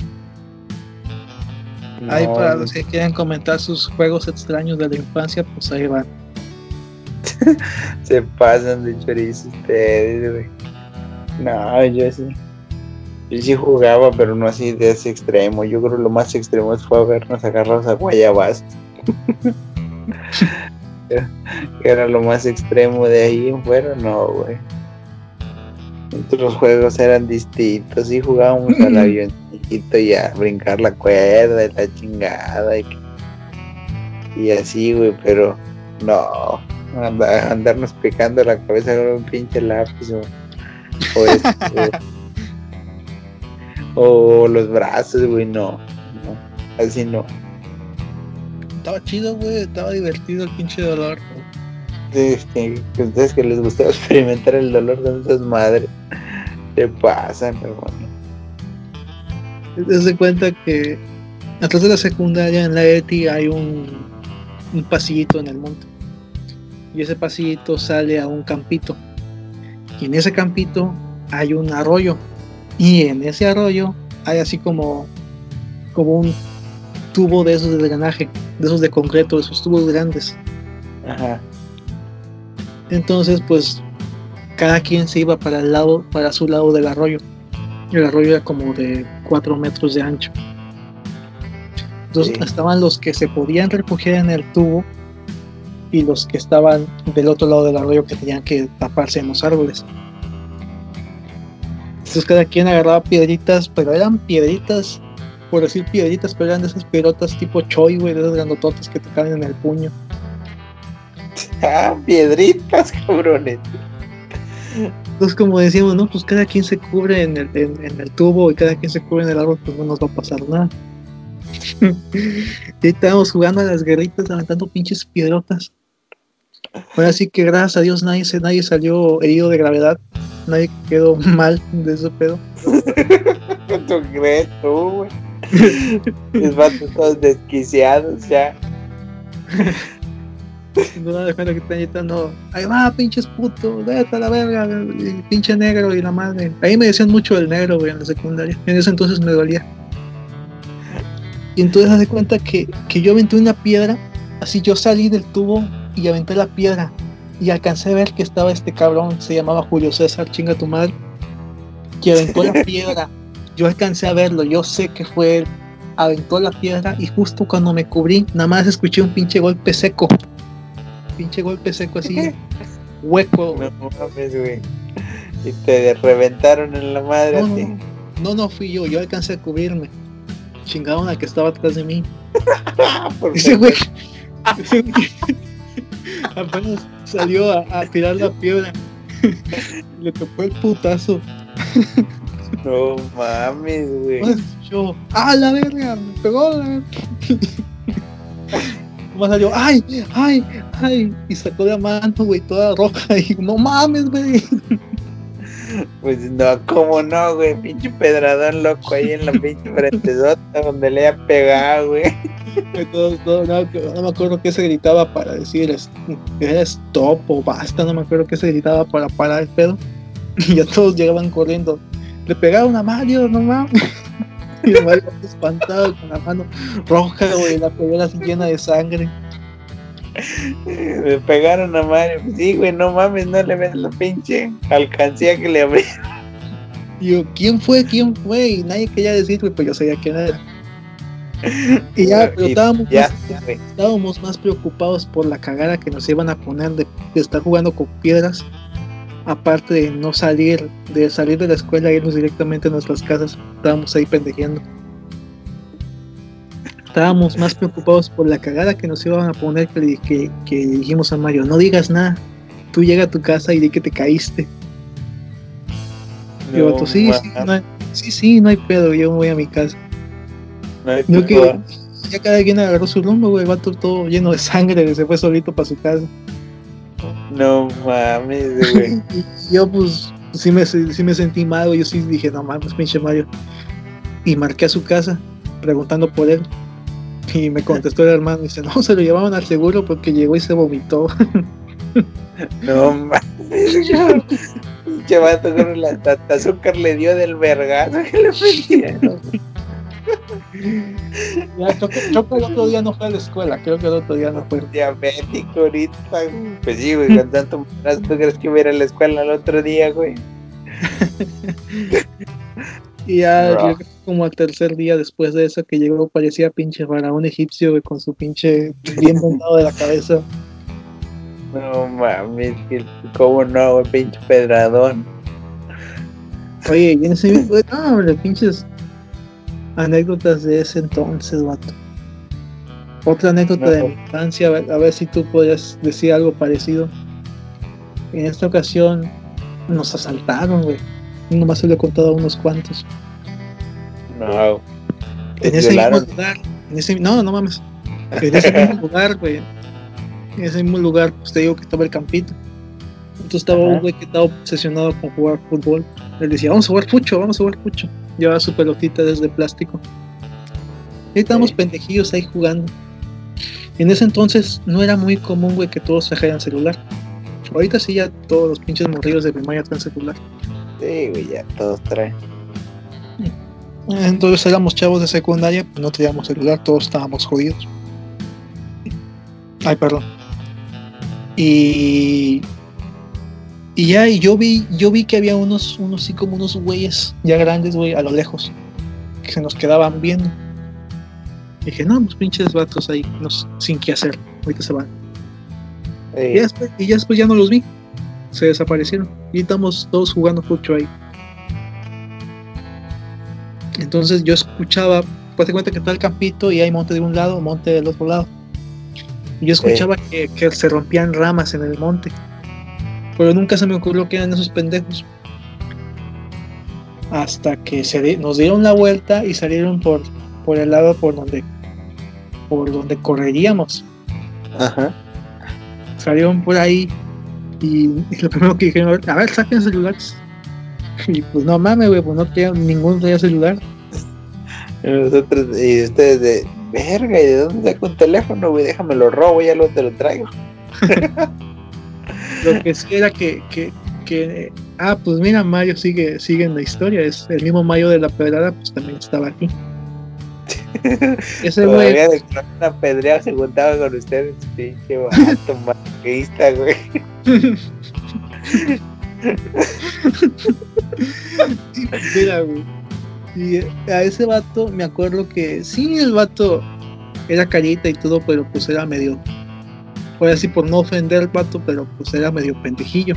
Ahí para los que quieran comentar sus juegos extraños de la infancia, pues ahí van. Se pasan de chorizo ustedes, güey. No, yo sí. Yo sí jugaba, pero no así de ese extremo. Yo creo que lo más extremo fue vernos agarrados a guayabas. Era lo más extremo de ahí en fuera, no, güey los juegos eran distintos y jugábamos al y a brincar la cuerda y la chingada y, así, güey, pero no, andarnos picando la cabeza con un pinche lápiz o, este, o los brazos, güey, no, no, así no. Estaba chido, güey, estaba divertido el pinche dolor. Este, ustedes que les gustaba experimentar el dolor de esas madres, te pasan, hermano. Te cuenta que atrás de la secundaria en la ETI hay un, un pasillito en el monte. Y ese pasillito sale a un campito. Y en ese campito hay un arroyo. Y en ese arroyo hay así como, como un tubo de esos de drenaje, de esos de concreto, esos tubos grandes. Ajá. Entonces, pues cada quien se iba para el lado, para su lado del arroyo. El arroyo era como de 4 metros de ancho. Entonces estaban los que se podían refugiar en el tubo y los que estaban del otro lado del arroyo que tenían que taparse en los árboles. Entonces cada quien agarraba piedritas, pero eran piedritas por decir piedritas, pero eran de esas piedrotas tipo choy, güey, de esas grandototas que te caen en el puño. Ah, piedritas, cabrones. Entonces, como decíamos, no, pues cada quien se cubre en el, en, en el tubo y cada quien se cubre en el árbol, pues no nos va a pasar nada. y estábamos jugando a las guerritas, levantando pinches piedrotas. Ahora sí que gracias a Dios nadie, nadie salió herido de gravedad, nadie quedó mal de ese pedo. ¿Tú crees tú, güey? Los vatos todos desquiciados ya. No me cuenta que están gritando, ahí va, pinches putos, vete a la verga, el pinche negro y la madre. Ahí me decían mucho del negro, güey, en la secundaria. En ese entonces me dolía. Y entonces hace cuenta que, que yo aventé una piedra, así yo salí del tubo y aventé la piedra. Y alcancé a ver que estaba este cabrón, se llamaba Julio César, chinga tu madre, que aventó la piedra. Yo alcancé a verlo, yo sé que fue él. Aventó la piedra y justo cuando me cubrí, nada más escuché un pinche golpe seco. Pinche golpe seco así, hueco. No mames, güey. Y te reventaron en la madre No, a ti. no, no, no fui yo, yo alcancé a cubrirme. Chingaron al que estaba atrás de mí. Ese güey, ese güey apenas salió a, a tirar la piedra. Le tocó el putazo. No mames, güey. Nomás escuchó, ¡ah, la verga! Me pegó la verga. Nomás salió, ¡ay, ay, ay! Y sacó la mano, güey, toda roja. Y no mames, güey. Pues no, cómo no, güey. Pinche pedradón loco ahí en la pinche frentezota donde le haya pegado, güey. Todo- todo- no, me acuerdo qué se gritaba para decir era stop o basta, no me acuerdo qué se gritaba para parar el pedo. Y ya todos llegaban corriendo. Le pegaron a Mario, no mames. Y el Mario espantado con la mano roja, güey, la pegada así llena de sangre. Me pegaron a Mario. Sí, güey, no mames, no le ves la pinche alcancía que le abrí. Yo, ¿quién fue? ¿Quién fue? Y nadie quería decir, güey, pues yo sabía quién era. Y ya, pero estábamos, Ya, más, estábamos más preocupados por la cagada que nos iban a poner de, de estar jugando con piedras. Aparte de no salir, de salir de la escuela e irnos directamente a nuestras casas, estábamos ahí pendejeando. Estábamos más preocupados por la cagada que nos iban a poner que, le- que, dijimos a Mario, no digas nada, tú llega a tu casa y di que te caíste. Y vato, sí, sí, mames, no hay, sí, sí, no hay pedo, yo me voy a mi casa. no hay No, que ya cada quien agarró su rumbo, güey, vato todo lleno de sangre, se fue solito para su casa. No mames, güey. Yo pues sí me, sí me sentí mal, güey, yo sí dije, no mames, pinche Mario. Y marqué a su casa preguntando por él. Y me contestó el hermano, y dice, no, se lo llevaban al seguro porque llegó y se vomitó. No mames, vato con tata azúcar le dio del vergazo que le metieron. Ya, que el otro día no fue a la escuela, creo que el otro día no fue. Diabético ahorita. Pues sí, güey, con tanto ¿tú crees que iba a ir a la escuela el otro día, güey? Y ya yo creo que como al tercer día después de eso que llegó parecía pinche faraón egipcio, güey, con su pinche bien vendado de la cabeza. No mames, cómo no, güey, pinche pedradón. Oye, y en ese güey, no, hombre, pinches anécdotas de ese entonces, vato. Otra anécdota de mi infancia, a ver, a ver si tú podrías decir algo parecido. En esta ocasión nos asaltaron, güey. Nomás se lo he contado a unos cuantos. No. En ese mismo lugar, en ese, no, no mames. En ese mismo lugar, güey. En ese mismo lugar, pues te digo que estaba el campito. Entonces estaba Ajá. un güey que estaba obsesionado con jugar fútbol. Él decía, vamos a jugar pucho, vamos a jugar pucho. Llevaba su pelotita desde plástico. Y estábamos Sí. pendejillos ahí jugando. En ese entonces no era muy común, güey, que todos trajeran celular. Ahorita sí ya todos los pinches morrillos de primaria traen celular. Sí, güey, ya todos traen. Entonces éramos chavos de secundaria, pues no teníamos celular, todos estábamos jodidos. Ay, perdón. Y y ya, y yo vi, yo vi que había unos, unos así como unos güeyes ya grandes, güey, a lo lejos, que se nos quedaban viendo. dije, no, pues pinches vatos ahí, nos, sin qué hacer, ahorita se van. Y ya, después, y ya después ya no los vi, se desaparecieron. Y estamos todos jugando mucho ahí. Entonces yo escuchaba pues te cuenta que está el campito y hay monte de un lado, monte del otro lado. Y yo escuchaba que, que se rompían ramas en el monte. Pero nunca se me ocurrió que eran esos pendejos. Hasta que se di- nos dieron la vuelta y salieron por, por el lado por donde, por donde correríamos. Ajá. Salieron por ahí y, y lo primero que dijeron, a ver, saquen celulares. Y pues no mames, güey, pues no tenía ninguno tenía celular. Y nosotros, y ustedes de, verga, ¿y de dónde saco un teléfono, güey? Déjame lo robo, ya lo te lo traigo. Lo que sí era que, que, que ah, pues mira, Mario sigue, sigue en la historia, es el mismo Mario de la Pedrada, pues también estaba aquí. Ese güey, han apedreado se juntaba con ustedes, pinche vato maquista, güey. mira, güey. Y a ese vato me acuerdo que sí, el vato era carita y todo, pero pues era medio, fue así por no ofender al vato, pero pues era medio pendejillo.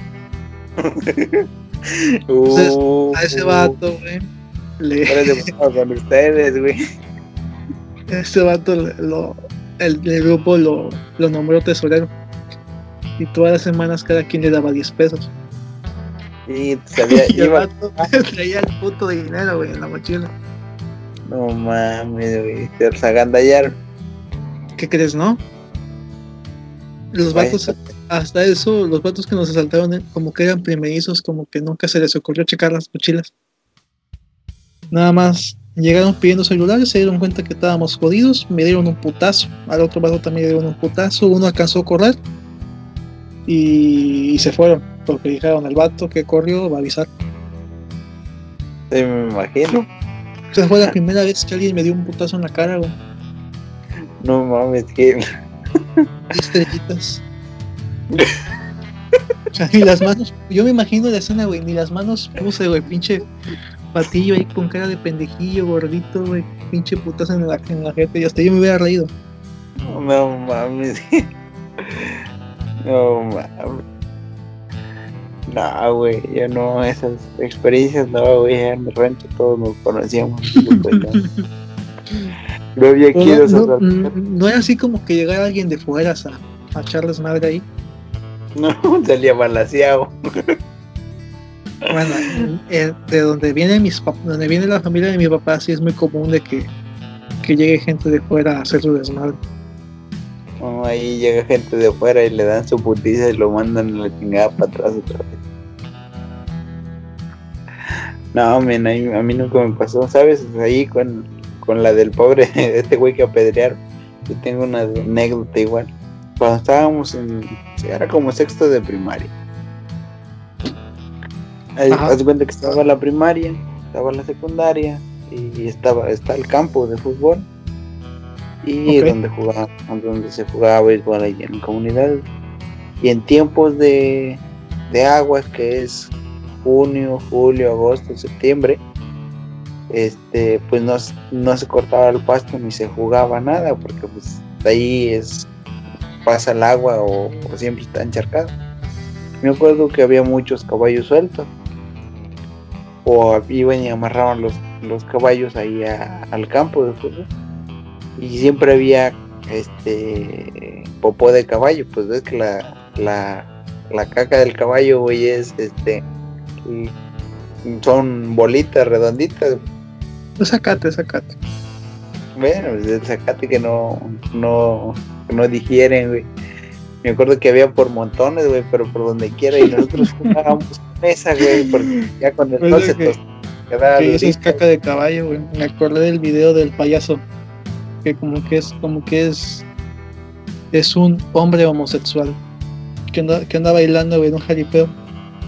Entonces, Uh, A ese uh, vato, güey, le, con ustedes, güey. Este vato lo, el, el grupo lo, lo nombró tesorero. Y todas las semanas cada quien le daba 10 pesos. Y sabía, Y iba, vato traía el puto dinero, güey, en la mochila. no mames, güey, se los agandallaron. ¿Qué crees, no? Los vatos, hasta eso, los vatos que nos asaltaron, eh, como que eran primerizos, como que nunca se les ocurrió checar las mochilas. Nada más llegaron pidiendo celulares, se dieron cuenta que estábamos jodidos, me dieron un putazo. Al otro vato también le dieron un putazo, uno alcanzó a correr y, y se fueron, porque dijeron: el vato que corrió va a avisar. Sí, me imagino. Esa fue la primera vez que alguien me dio un putazo en la cara, güey. No mames, que estrellitas. O sea, ni las manos, yo me imagino la escena, güey, ni las manos puse, güey, pinche patillo ahí con cara de pendejillo, gordito, güey, pinche putazo en la, en la gente, y hasta yo me hubiera reído. no mames. No mames. No, güey, yo no, esas experiencias no, güey, ya en el rancho todos nos conocíamos. no. No había No, quiero no, no, no era así como que llegara alguien de fuera a, a echarles madre ahí. No, salía balaseado. Bueno, eh, de donde viene mis donde viene la familia de mi papá, sí es muy común de que, que llegue gente de fuera a hacer su desmadre. No, ahí llega gente de afuera y le dan su putiza y lo mandan a la chingada para atrás otra vez. No, men, ahí- a mí nunca me pasó, ¿sabes? Ahí con, con la del pobre, este güey que apedrearon. Yo tengo una anécdota igual. Cuando estábamos en. Era como sexto de primaria. Haz cuenta que estaba la primaria, estaba la secundaria y estaba está el campo de fútbol y donde jugaba donde se jugaba béisbol ahí en la comunidad y en tiempos de, de aguas que es junio julio agosto septiembre este pues no, no se cortaba el pasto ni se jugaba nada porque pues ahí es pasa el agua o, siempre está encharcado. Me acuerdo que había muchos caballos sueltos o iban y amarraban los, los caballos ahí al campo de fútbol y siempre había este popó de caballo pues ves que la, la, la caca del caballo güey es este son bolitas redonditas Sacate, sacate. bueno pues el zacate que no no no digieren güey me acuerdo que había por montones güey pero por donde quiera y nosotros jugábamos con esa güey porque ya con el Pues sol se que- eso es caca de caballo, güey. Me acordé del video del payaso. Que como que es, como que es. Es un hombre homosexual. Que anda, que anda bailando, güey, en un jaripeo.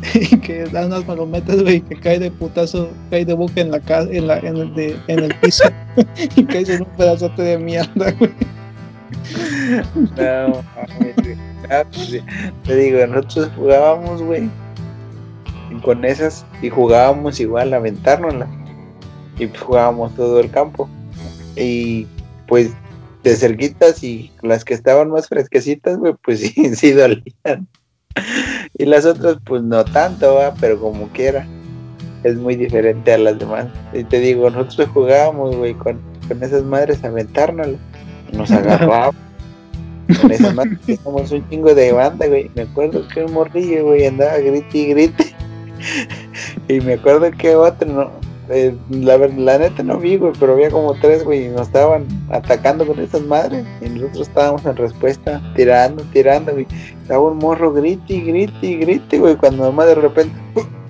Y que da unas palometas, güey, que cae de putazo, cae de boca en la casa, en el, piso. y cae en un pedazote de mierda, güey. No, güey. Ah, pues. Te digo, nosotros jugábamos, güey, con esas y jugábamos igual a aventárnosla. Y pues jugábamos todo el campo. Y pues de cerquitas y las que estaban más fresquecitas, güey, pues sí, sí dolían. Y las otras, pues no tanto, va, pero como quiera. Es muy diferente a las demás. Y te digo, nosotros jugábamos, güey, con, con esas madres a aventárnoslas. Y nos agarramos. con esas madres somos un chingo de banda, güey. Me acuerdo que un morrillo, güey, andaba grite y grite. y me acuerdo que otro, no, eh, la, la, neta no vi, güey, pero había como tres, güey, y nos estaban atacando con esas madres. Y nosotros estábamos en respuesta, tirando, tirando, güey. Estaba un morro grite y grite, güey, cuando nomás de repente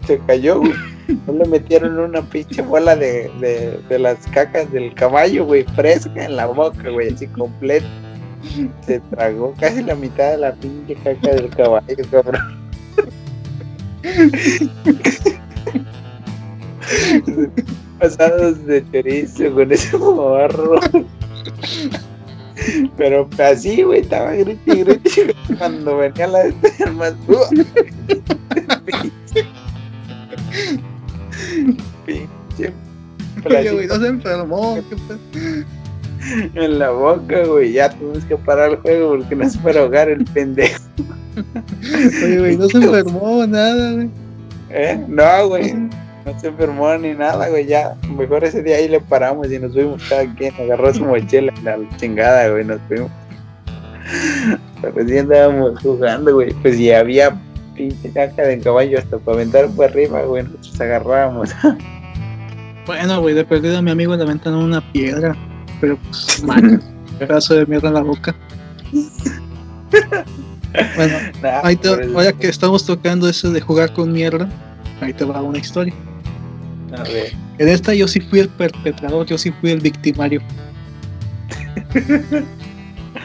se cayó, güey. No le metieron una pinche bola de, de, de las cacas del caballo, güey, fresca en la boca, güey, así completa. Se tragó casi la mitad de la pinche caca del caballo, cabrón. Pasados de chorizo con ese morro. Pero así, güey, estaba grite y grite cuando venía la de más. Pinche. Oye, güey, no se enfermó. En la boca, güey, ya tuvimos que parar el juego porque no se puede ahogar el pendejo. Oye, güey, no se enfermó nada, güey. ¿Eh? No, güey. No se enfermó ni nada, güey. Ya, mejor ese día ahí le paramos y nos fuimos cada quien. Agarró su mochila en la chingada, güey. Nos fuimos. Pues sí andábamos jugando, güey. Pues ya había pinche caca de caballo hasta para aventar por arriba, güey. Nosotros agarrábamos. Bueno, güey, de perdida a mi amigo le aventaron una piedra. Pero pues, man, pedazo de mierda en la boca. Bueno, nah, ahí te, ahora que estamos tocando eso de jugar con mierda, ahí te va una historia. A ver. En esta yo sí fui el perpetrador, yo sí fui el victimario.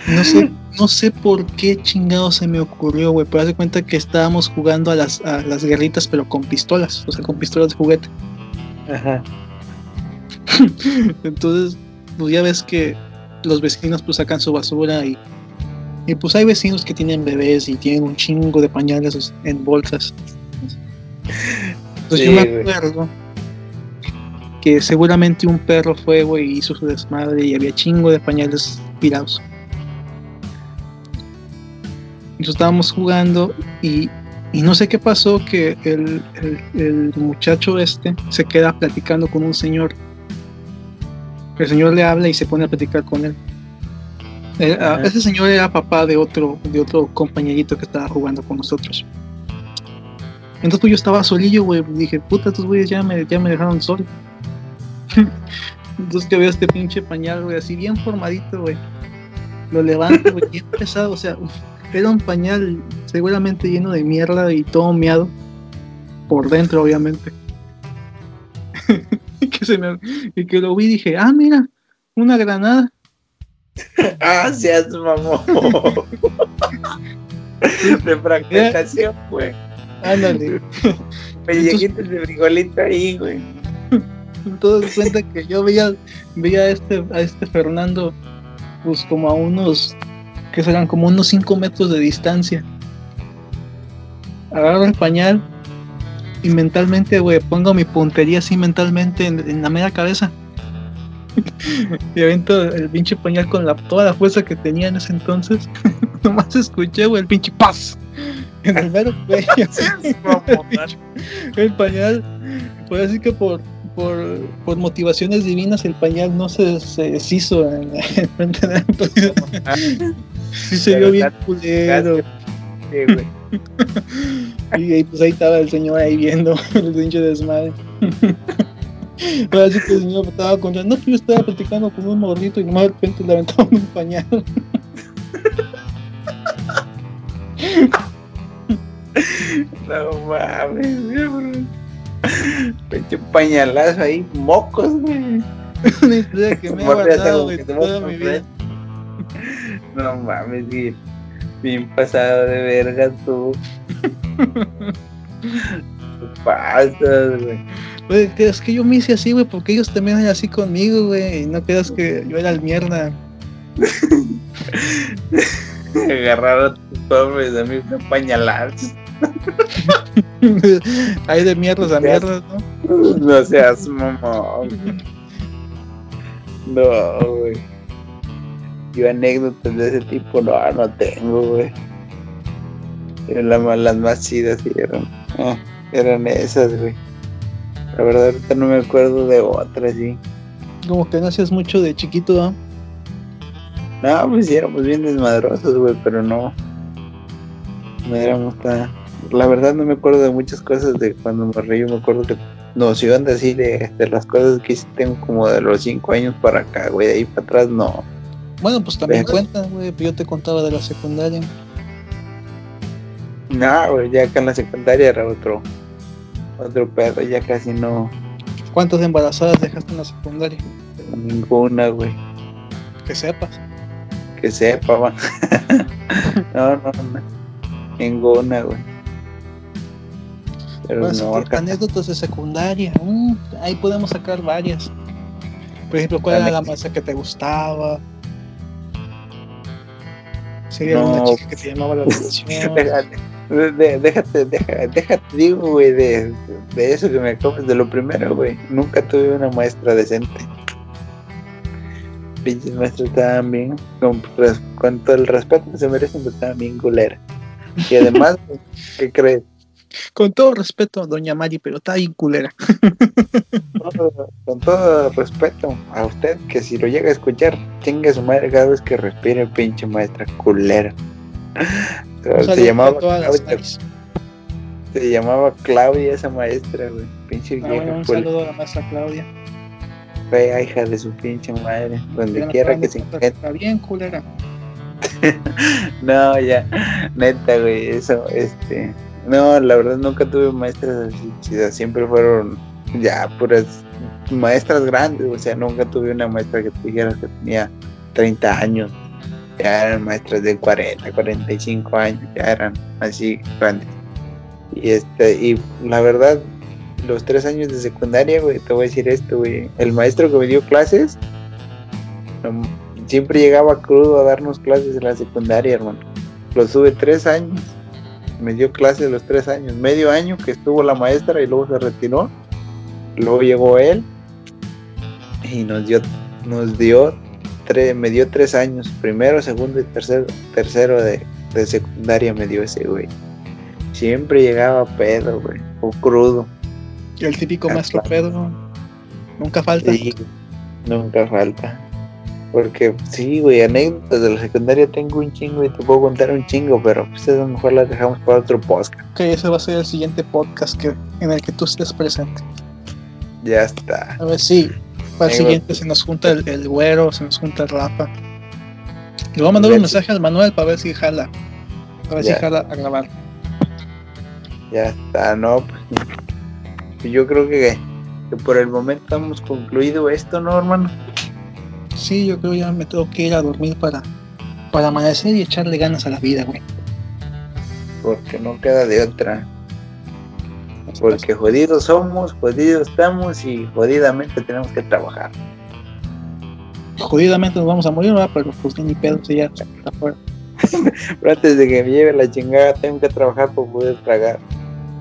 No sé, no sé por qué chingado se me ocurrió, güey, pero haz de cuenta que estábamos jugando a las, a las guerritas, pero con pistolas, o sea, con pistolas de juguete. Ajá. Entonces, pues ya ves que los vecinos pues sacan su basura y, y pues hay vecinos que tienen bebés y tienen un chingo de pañales en bolsas. Entonces Sí, yo me acuerdo que seguramente un perro fue, güey, y hizo su desmadre y había chingo de pañales tirados. Entonces estábamos jugando y, y no sé qué pasó que el, el- el muchacho este se queda platicando con un señor. El señor le habla y se pone a platicar con él. Eh, ah, ese señor era papá de otro, de otro compañerito que estaba jugando con nosotros. Entonces pues yo estaba solillo, güey. Dije, puta, estos güeyes ya me, ya me dejaron solo. Entonces que veo este pinche pañal, güey, así bien formadito, güey. Lo levanto, güey, bien pesado. O sea, era un pañal seguramente lleno de mierda y todo meado. Por dentro, obviamente. y, que se me, y que lo vi y dije, ah, mira, una granada. Ah, seas mamón. de fragmentación, güey. Ándale. Pellejitos de frijolito ahí, güey. Entonces cuenta que yo veía, veía a este, a este Fernando, pues como a unos, que serán como unos 5 metros de distancia. Agarro el pañal y mentalmente, güey, pongo mi puntería así mentalmente en, en la mera cabeza. y avento el pinche pañal con la, toda la fuerza que tenía en ese entonces. Nomás escuché, güey, el pinche paz. En el mero cuello. El pañal, pues así que por, por, por motivaciones divinas el pañal no se, se deshizo en, en frente de la Sí se vio bien culero. Sí, güey. Y pues ahí estaba el señor ahí viendo el pinche desmadre. Pero así que el señor estaba contando, no, pues yo estaba platicando con un morrito y nomás de repente le aventaban un pañal. No mames. Pinche pañalazo ahí, mocos, güey. Una historia que me guardado toda mi vida. No mames, güey. Bien pasado de verga tú. Te pasas, güey. Es que yo me hice así, güey, porque ellos también eran así conmigo, güey. Y no creas que yo era el mierda. Agarraron a tus pobres amigos a pañalazos. Hay de mierdas a mierdas, ¿no? No seas mamón. No, güey. Yo anécdotas de ese tipo no, no tengo, güey. Las, más- las más chidas eran, ah, eran esas, güey. La verdad ahorita no me acuerdo de otras, sí. Como que no hacías mucho de chiquito, ¿no? No, pues sí éramos bien desmadrosos, güey, pero no. No éramos tan. La verdad no me acuerdo de muchas cosas de cuando me reí, me acuerdo que noción de así de, de las cosas que hice tengo como de los 5 años para acá, güey, de ahí para atrás no. Bueno, pues también Pero- cuenta, güey. Yo te contaba de la secundaria. No, güey, ya acá en la secundaria era otro, otro pedo, ya casi no, ¿Cuántas embarazadas dejaste en la secundaria? ninguna, güey, Que sepas. que sepa, va. no, no, no, ninguna, güey. Pero Bueno, no, sí, anécdotas de secundaria. mm, ahí podemos sacar varias. Por ejemplo, ¿cuál era la maestra que te gustaba? Sería No. una chica que te llamaba la atención. De- déjate, déjate, déjate, digo, güey, de, de eso que me acabas de lo primero, güey. Nunca tuve una maestra decente. Pinches maestros estaban bien, con, todo el respeto que se merecen, pero estaban bien culera. Y además, ¿qué crees? Con todo respeto, doña Mari, pero está bien culera. Con todo respeto a usted, que si lo llega a escuchar, chingue su madre cada vez que respire, pinche maestra culera. Se llamaba Claudia, se llamaba Claudia esa maestra, güey. Pinche Ah, vieja bueno, un saludo a la maestra Claudia. fea hija de su pinche madre, donde quiera que se encuentre. Está bien culera. No, ya, neta, güey, eso, este, no, la verdad nunca tuve maestras así chidas, siempre fueron ya puras maestras grandes, o sea, nunca tuve una maestra que te que tenía 30 años, ya eran maestras de 40, 45 años, ya eran así grandes. Y este, y la verdad, los tres años de secundaria, güey, te voy a decir esto, güey, el maestro que me dio clases, siempre llegaba crudo a darnos clases en la secundaria, hermano. Lo tuve tres años. Me dio clases los tres años. Medio año que estuvo la maestra y luego se retiró. Luego llegó él y nos dio, nos dio tres, me dio tres años. Primero, segundo y tercero, tercero de, de secundaria me dio ese güey. Siempre llegaba pedo, güey. O crudo. Y el típico maestro. Pedro. Nunca falta. Sí, nunca falta. Porque sí, güey, anécdotas de la secundaria tengo un chingo y te puedo contar un chingo, pero pues a lo mejor las dejamos para otro podcast. Ok, ese va a ser el siguiente podcast que, en el que tú estés presente. Ya está. A ver si para el siguiente se nos junta el, el güero, se nos junta el Rafa. Le voy a mandar un mensaje al Manuel para ver si jala. Para ver Ya. si jala a grabar. Ya está, no, pues yo creo que, que por el momento hemos concluido esto, ¿no, hermano? Sí, yo creo ya me tengo que ir a dormir para, para amanecer y echarle ganas a la vida, güey. Porque no queda de otra. Porque jodidos somos, jodidos estamos y jodidamente tenemos que trabajar. Jodidamente nos vamos a morir, ¿verdad? Pero pues ni pedo, si ya está fuera. Pero antes de que me lleve la chingada, tengo que trabajar para poder tragar.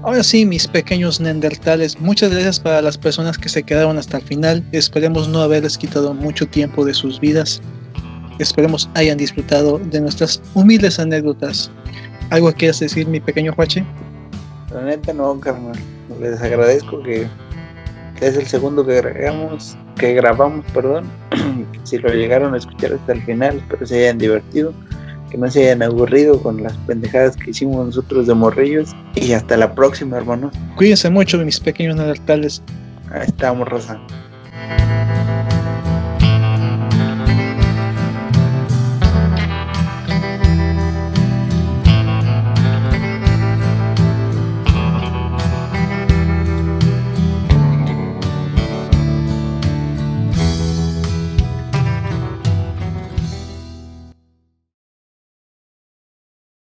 Ahora sí, mis pequeños neandertales, muchas gracias para las personas que se quedaron hasta el final. Esperemos no haberles quitado mucho tiempo de sus vidas. Esperemos hayan disfrutado de nuestras humildes anécdotas. ¿Algo que quieras decir, mi pequeño Juache? La neta no, carnal. Les agradezco que es el segundo que grabamos, que grabamos, perdón. si lo llegaron a escuchar hasta el final, espero se hayan divertido, que no se hayan aburrido con las pendejadas que hicimos nosotros de morrillos. Y hasta la próxima, hermanos. Cuídense mucho, mis pequeños neandertales. Ahí estamos, Rosa.